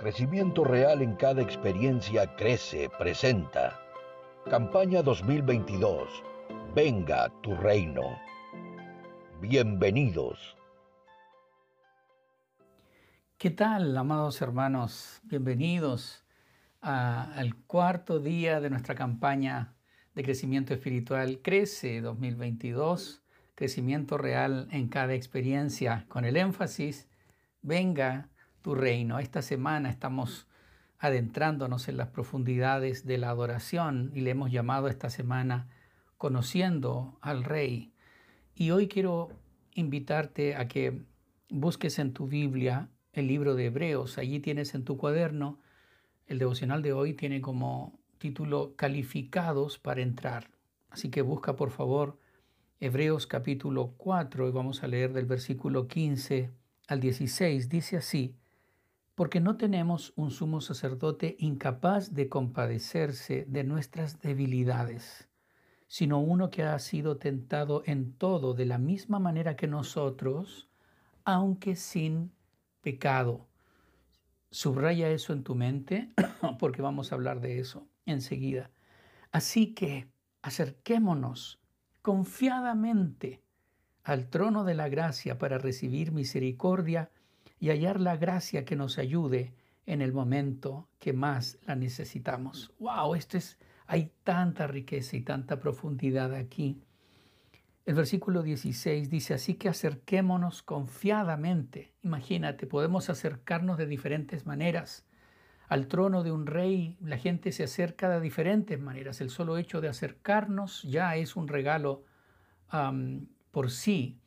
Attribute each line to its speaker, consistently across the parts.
Speaker 1: Crecimiento Real en cada experiencia crece, presenta. Campaña 2022. Venga tu reino. Bienvenidos.
Speaker 2: ¿Qué tal, amados hermanos? Bienvenidos al cuarto día de nuestra campaña de crecimiento espiritual Crece 2022. Crecimiento real en cada experiencia, con el énfasis, venga tu reino. Esta semana estamos adentrándonos en las profundidades de la adoración y le hemos llamado esta semana Conociendo al Rey. Y hoy quiero invitarte a que busques en tu Biblia el libro de Hebreos. Allí tienes en tu cuaderno, el devocional de hoy tiene como título Calificados para entrar. Así que busca por favor Hebreos capítulo 4 y vamos a leer del versículo 15 al 16. Dice así, porque no tenemos un sumo sacerdote incapaz de compadecerse de nuestras debilidades, sino uno que ha sido tentado en todo de la misma manera que nosotros, aunque sin pecado. Subraya eso en tu mente porque vamos a hablar de eso enseguida. Así que acerquémonos confiadamente al trono de la gracia para recibir misericordia y hallar la gracia que nos ayude en el momento que más la necesitamos. ¡Wow! Esto es, hay tanta riqueza y tanta profundidad aquí. El versículo 16 dice, así que acerquémonos confiadamente. Imagínate, podemos acercarnos de diferentes maneras. Al trono de un rey la gente se acerca de diferentes maneras. El solo hecho de acercarnos ya es un regalo por sí.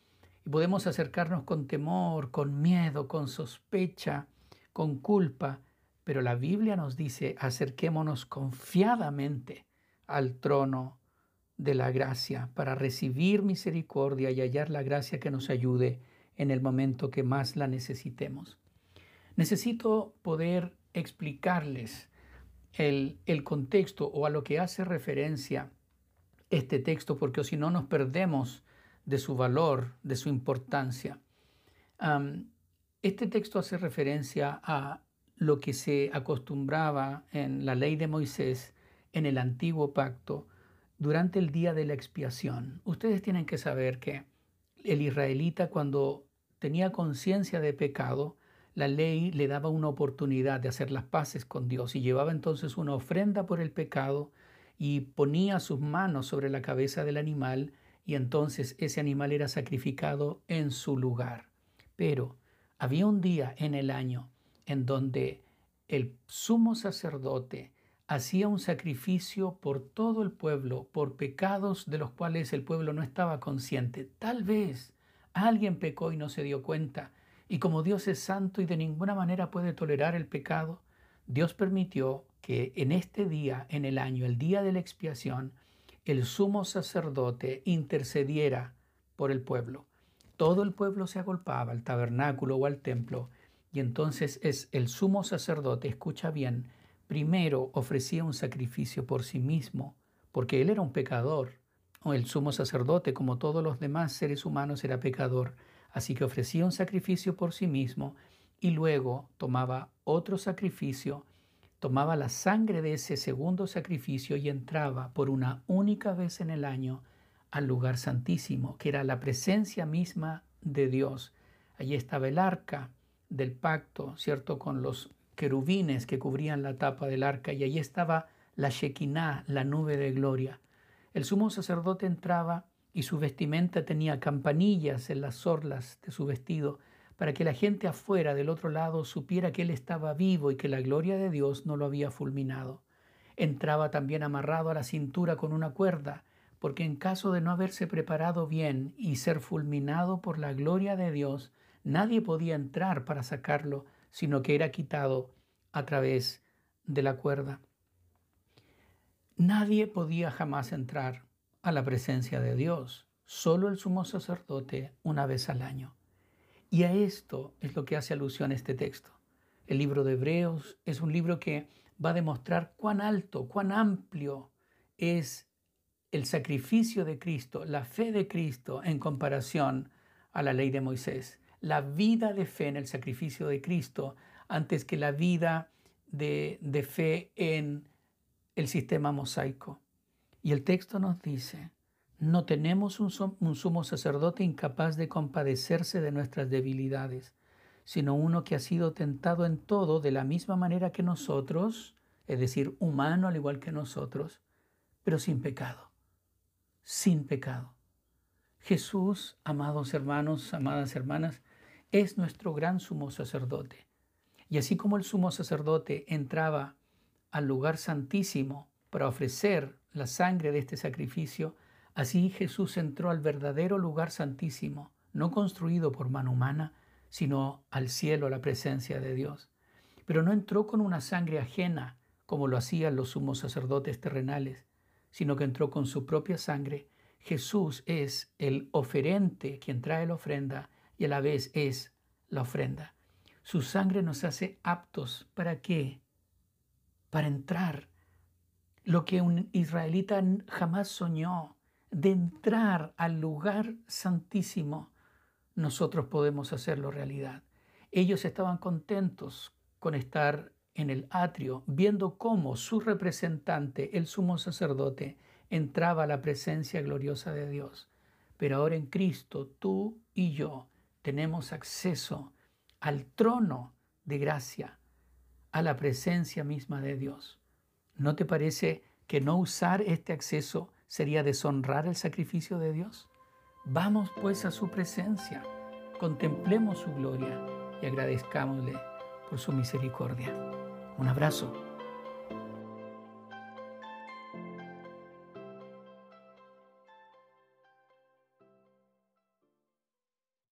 Speaker 2: Y podemos acercarnos con temor, con miedo, con sospecha, con culpa, pero la Biblia nos dice, acerquémonos confiadamente al trono de la gracia para recibir misericordia y hallar la gracia que nos ayude en el momento que más la necesitemos. Necesito poder explicarles el, el contexto o a lo que hace referencia este texto, porque si no nos perdemos de su valor, de su importancia. este texto hace referencia a lo que se acostumbraba en la ley de Moisés, en el antiguo pacto, durante el día de la expiación. Ustedes tienen que saber que el israelita cuando tenía conciencia de pecado, la ley le daba una oportunidad de hacer las paces con Dios y llevaba entonces una ofrenda por el pecado y ponía sus manos sobre la cabeza del animal y entonces ese animal era sacrificado en su lugar. Pero había un día en el año en donde el sumo sacerdote hacía un sacrificio por todo el pueblo, por pecados de los cuales el pueblo no estaba consciente. Tal vez alguien pecó y no se dio cuenta, y como Dios es santo y de ninguna manera puede tolerar el pecado, Dios permitió que en este día, en el año, el día de la expiación, el sumo sacerdote intercediera por el pueblo. Todo el pueblo se agolpaba al tabernáculo o al templo y entonces es el sumo sacerdote, escucha bien, primero ofrecía un sacrificio por sí mismo, porque él era un pecador. El sumo sacerdote, como todos los demás seres humanos, era pecador. Así que ofrecía un sacrificio por sí mismo y luego tomaba otro sacrificio tomaba la sangre de ese segundo sacrificio y entraba por una única vez en el año al lugar santísimo, que era la presencia misma de Dios. Allí estaba el arca del pacto, ¿cierto? Con los querubines que cubrían la tapa del arca y allí estaba la Shekinah, la nube de gloria. El sumo sacerdote entraba y su vestimenta tenía campanillas en las orlas de su vestido para que la gente afuera del otro lado supiera que él estaba vivo y que la gloria de Dios no lo había fulminado. Entraba también amarrado a la cintura con una cuerda, porque en caso de no haberse preparado bien y ser fulminado por la gloria de Dios, nadie podía entrar para sacarlo, sino que era quitado a través de la cuerda. Nadie podía jamás entrar a la presencia de Dios, solo el sumo sacerdote una vez al año. Y a esto es lo que hace alusión este texto. El libro de Hebreos es un libro que va a demostrar cuán alto, cuán amplio es el sacrificio de Cristo, la fe de Cristo en comparación a la ley de Moisés. la vida de fe en el sacrificio de Cristo antes que la vida de, fe en el sistema mosaico. Y el texto nos dice, no tenemos un, sumo sacerdote incapaz de compadecerse de nuestras debilidades, sino uno que ha sido tentado en todo de la misma manera que nosotros, es decir, humano al igual que nosotros, pero sin pecado, sin pecado. Jesús, amados hermanos, amadas hermanas, es nuestro gran sumo sacerdote. Y así como el sumo sacerdote entraba al lugar santísimo para ofrecer la sangre de este sacrificio, así Jesús entró al verdadero lugar santísimo, no construido por mano humana, sino al cielo, la presencia de Dios. Pero no entró con una sangre ajena, como lo hacían los sumos sacerdotes terrenales, sino que entró con su propia sangre. Jesús es el oferente, quien trae la ofrenda, y a la vez es la ofrenda. Su sangre nos hace aptos. ¿Para qué? Para entrar. Lo que un israelita jamás soñó, de entrar al lugar santísimo, nosotros podemos hacerlo realidad. Ellos estaban contentos con estar en el atrio, viendo cómo su representante, el sumo sacerdote, entraba a la presencia gloriosa de Dios. Pero ahora en Cristo, tú y yo tenemos acceso al trono de gracia, a la presencia misma de Dios. ¿No te parece que no usar este acceso sería deshonrar el sacrificio de Dios? Vamos pues a su presencia, contemplemos su gloria y agradezcámosle por su misericordia. Un abrazo